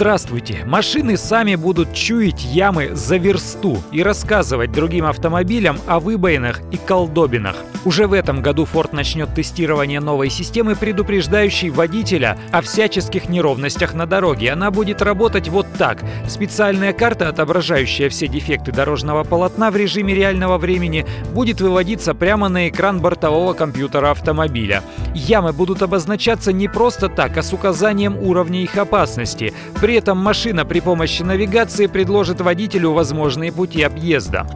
Здравствуйте! Машины сами будут чуять ямы за версту и рассказывать другим автомобилям о выбоинах и колдобинах. Уже в этом году Ford начнет тестирование новой системы, предупреждающей водителя о всяческих неровностях на дороге. Она будет работать вот так. Специальная карта, отображающая все дефекты дорожного полотна в режиме реального времени, будет выводиться прямо на экран бортового компьютера автомобиля. Ямы будут обозначаться не просто так, а с указанием уровня их опасности. При этом машина при помощи навигации предложит водителю возможные пути объезда.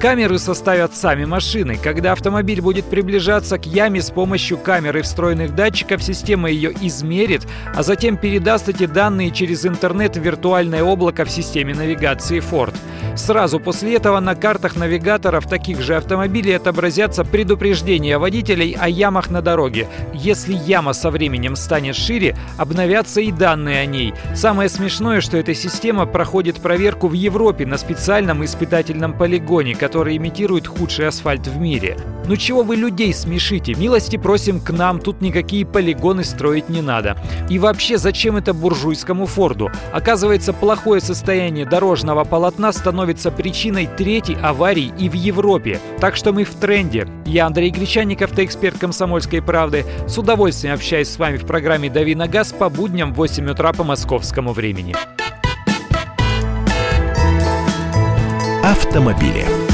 Камеры составят сами машины. Когда автомобиль будет приближаться к яме с помощью камеры встроенных датчиков, система ее измерит, а затем передаст эти данные через интернет в виртуальное облако в системе навигации Ford. Сразу после этого на картах навигаторов таких же автомобилей отобразятся предупреждения водителей о ямах на дороге. Если яма со временем станет шире, обновятся и данные о ней. Самое смешное, что эта система проходит проверку в Европе на специальном испытательном полигоне, который имитирует худший асфальт в мире. Ну чего вы людей смешите? Милости просим к нам, тут никакие полигоны строить не надо. И вообще, зачем это буржуйскому Форду? Оказывается, плохое состояние дорожного полотна становится причиной третьей аварии и в Европе. Так что мы в тренде. Я Андрей Гречанников, ты эксперт комсомольской правды. С удовольствием общаюсь с вами в программе «Дави на газ» по будням в 8 утра по московскому времени. Автомобили.